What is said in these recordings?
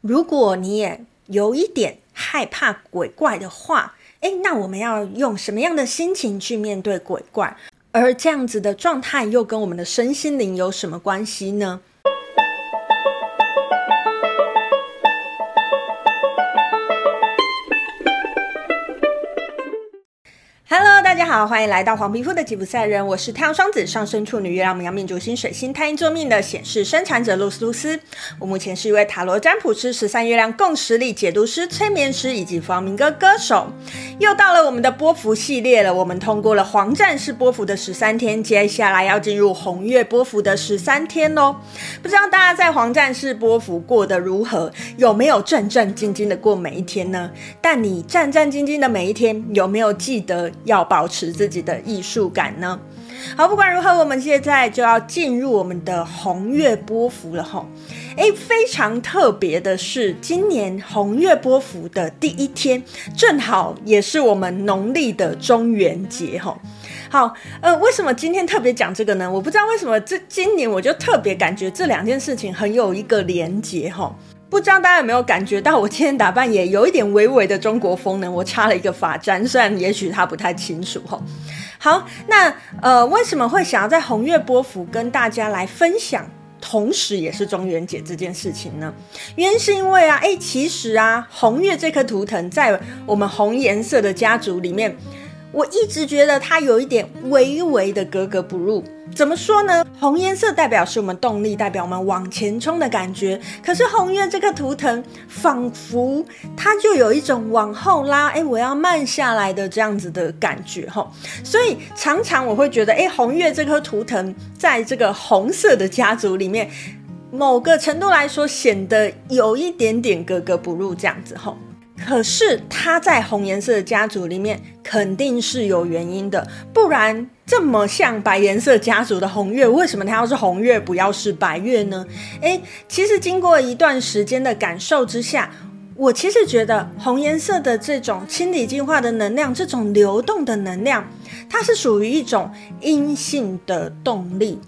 如果你也有一点害怕鬼怪的话，诶，那我们要用什么样的心情去面对鬼怪？而这样子的状态又跟我们的身心灵有什么关系呢？大家好，欢迎来到黄皮肤的吉普赛人。我是太阳双子上升处女月亮牡羊命主星水星太阴坐命的显示生产者露丝露丝。我目前是一位塔罗占卜师、十三月亮共识力解读师、催眠师以及弗朗明哥歌手。又到了我们的波幅系列了，我们通过了黄战士波幅的十三天，接下来要进入红月波幅的十三天喽。不知道大家在黄战士波幅过得如何？有没有战战兢兢的过每一天呢？但你战战兢兢的每一天，有没有记得要保持自己的艺术感呢？好，不管如何，我们现在就要进入我们的红月波幅了吼。诶，非常特别的是，今年红月波幅的第一天，正好也是我们农历的中元节吼。好，呃，为什么今天特别讲这个呢？我不知道为什么这今年我就特别感觉这两件事情很有一个连结吼。不知道大家有没有感觉到，我今天打扮也有一点微微的中国风呢？我插了一个发簪，虽然也许他不太清楚哈。好，那呃，为什么会想要在红月波符跟大家来分享，同时也是中元节这件事情呢？原因是因为啊，哎，其实啊，红月这颗图腾在我们红颜色的家族里面。我一直觉得它有一点微微的格格不入，怎么说呢？红颜色代表是我们动力，代表我们往前冲的感觉。可是红月这个图腾，仿佛它就有一种往后拉，哎，我要慢下来的这样子的感觉哈。所以常常我会觉得，哎，红月这颗图腾在这个红色的家族里面，某个程度来说显得有一点点格格不入这样子哈。可是他在红颜色家族里面肯定是有原因的，不然这么像白颜色家族的红月，为什么他要是红月，不要是白月呢？诶，其实经过一段时间的感受之下，我其实觉得红颜色的这种清理净化的能量，这种流动的能量，它是属于一种阴性的动力。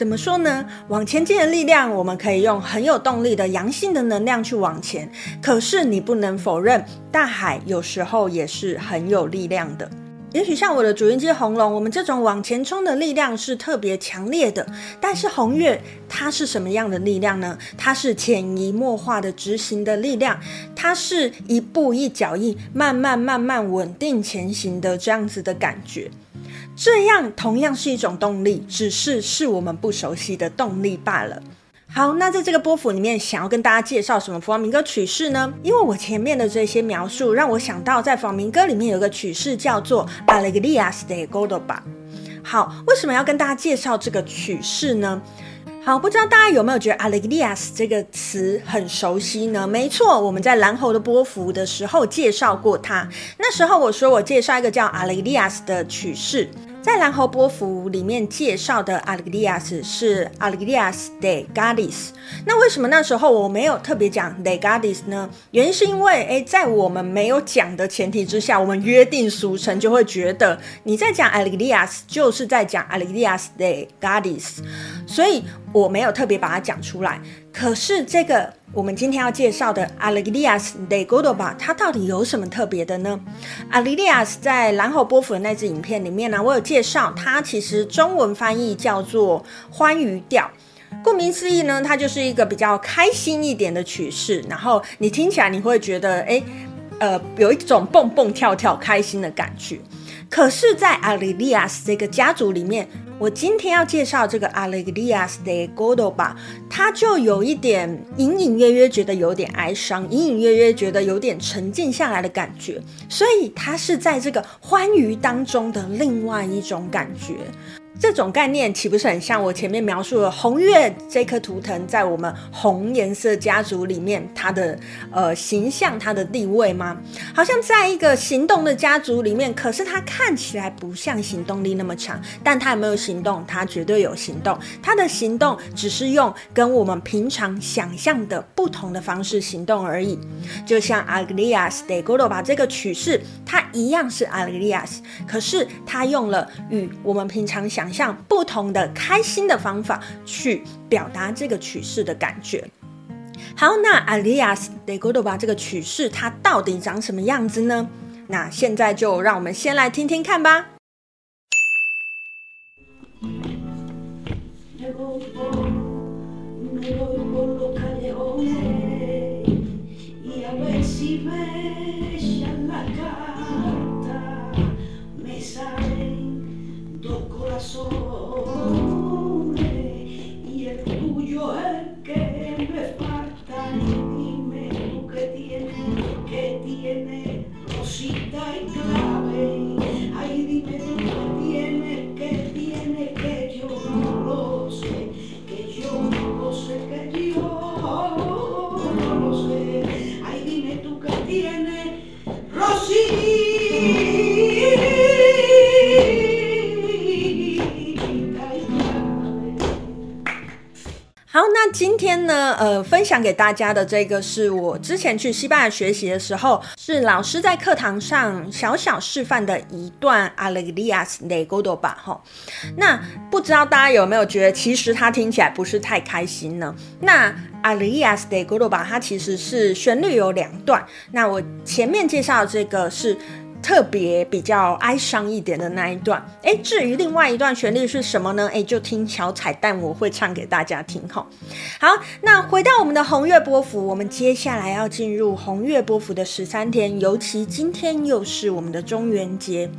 怎么说呢？往前进的力量，我们可以用很有动力的阳性的能量去往前。可是你不能否认，大海有时候也是很有力量的。也许像我的主音机红龙，我们这种往前冲的力量是特别强烈的。但是红月它是什么样的力量呢？它是潜移默化的执行的力量，它是一步一脚印，慢慢慢慢稳定前行的这样子的感觉。这样同样是一种动力，只是是我们不熟悉的动力罢了。好，那在这个波符里面，想要跟大家介绍什么弗朗明哥曲式呢？因为我前面的这些描述，让我想到在弗朗明哥里面有个曲式叫做 Alegrias de Gordoba。好，为什么要跟大家介绍这个曲式呢？好，不知道大家有没有觉得 Alegrias 这个词很熟悉呢？没错，我们在蓝猴的波符的时候介绍过它。那时候我说我介绍一个叫 Alegrias 的曲式。在蓝猴波服里面介绍的 Alegrias 是 Alegrias de Gadis。那为什么那时候我没有特别讲 de Gadis 呢？原因是因为，诶，在我们没有讲的前提之下，我们约定俗成就会觉得你在讲 Alegrias 就是在讲 Alegrias de Gadis，所以我没有特别把它讲出来。可是这个。我们今天要介绍的 Alegrias de Córdoba，它到底有什么特别的呢？Alegrias 在蓝猴波符的那支影片里面呢，我有介绍，它其实中文翻译叫做欢愉调。顾名思义呢，它就是一个比较开心一点的曲式，然后你听起来你会觉得，诶，呃，有一种蹦蹦跳跳开心的感觉。可是，在 Alegrias 这个家族里面，我今天要介绍这个 Alegrias de Córdoba，它就有一点隐隐约约觉得有点哀伤，隐隐约约觉得有点沉静下来的感觉，所以它是在这个欢愉当中的另外一种感觉。这种概念岂不是很像我前面描述的红月这颗图腾在我们红颜色家族里面它的呃形象、它的地位吗？好像在一个行动的家族里面，可是它看起来不像行动力那么强，但它有没有行动？它绝对有行动。它的行动只是用跟我们平常想象的不同的方式行动而已。就像 Alegrias de Córdoba 这个曲式，它一样是 Alegrias，可是它用了与我们平常想像不同的开心的方法去表达这个曲式的感觉。好，那 Alias de Cordoba 这个曲式它到底长什么样子呢？那现在就让我们先来听听看吧。y el tuyo el que me falta y dime tú qué tiene, que tiene rosita y clave, ay dime tú qué tiene, que tiene, que yo no lo sé, que yo no lo sé, que yo no lo sé, ay dime tú que tiene Rosita. 今天呢，呃，分享给大家的这个是我之前去西班牙学习的时候，是老师在课堂上小小示范的一段 Alegrías de Córdoba 哈。那不知道大家有没有觉得，其实它听起来不是太开心呢？那 Alegrías de Córdoba 它其实是旋律有两段。那我前面介绍的这个是。特别比较哀伤一点的那一段，哎，至于另外一段旋律是什么呢？哎，就听小彩蛋，我会唱给大家听哈。好，那回到我们的红月波符，我们接下来要进入红月波符的十三天，尤其今天又是我们的中元节，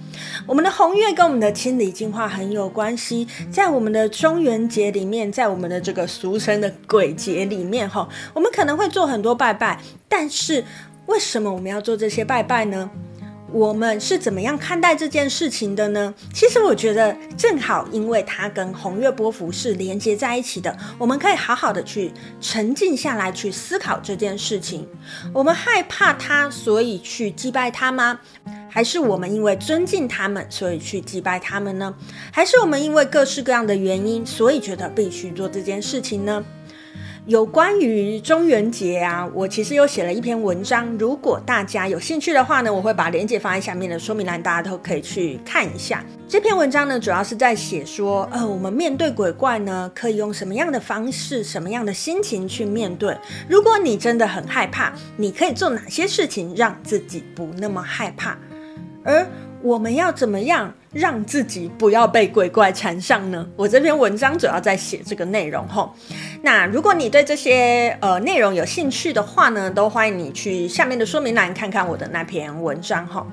我们的红月跟我们的清理净化很有关系。在我们的中元节里面，在我们的这个俗称的鬼节里面哈，我们可能会做很多拜拜，但是为什么我们要做这些拜拜呢？我们是怎么样看待这件事情的呢？其实我觉得正好，因为它跟红月波符是连接在一起的，我们可以好好的去沉静下来，去思考这件事情。我们害怕它，所以去祭拜它吗？还是我们因为尊敬他们，所以去祭拜他们呢？还是我们因为各式各样的原因，所以觉得必须做这件事情呢？有关于中元节啊，我其实又写了一篇文章，如果大家有兴趣的话呢，我会把链接放在下面的说明栏，大家都可以去看一下。这篇文章呢，主要是在写说，呃，我们面对鬼怪呢，可以用什么样的方式、什么样的心情去面对。如果你真的很害怕，你可以做哪些事情让自己不那么害怕？而我们要怎么样让自己不要被鬼怪缠上呢？我这篇文章主要在写这个内容吼。那如果你对这些呃内容有兴趣的话呢，都欢迎你去下面的说明栏看看我的那篇文章哈。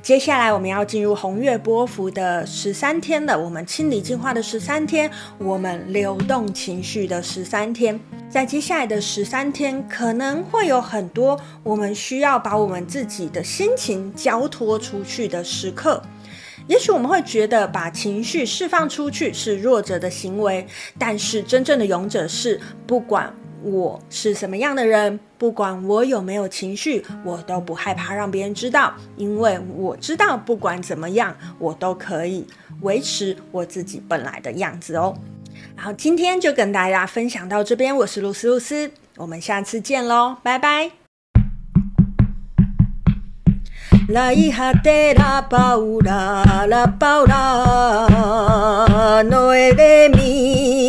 接下来我们要进入红月波幅的十三天了，我们清理净化的十三天，我们流动情绪的十三天。在接下来的十三天，可能会有很多我们需要把我们自己的心情交托出去的时刻。也许我们会觉得把情绪释放出去是弱者的行为，但是真正的勇者是，不管我是什么样的人，不管我有没有情绪，我都不害怕让别人知道，因为我知道不管怎么样，我都可以维持我自己本来的样子哦。然后今天就跟大家分享到这边，我是露丝露丝，我们下次见喽，拜拜。La hijatera Paura, la Paura, no es de mí.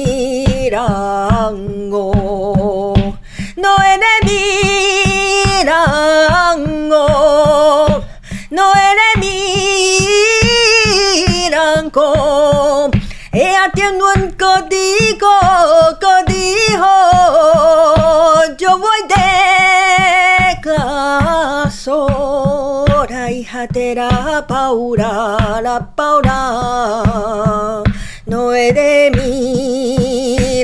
tera paura la paura no e de mi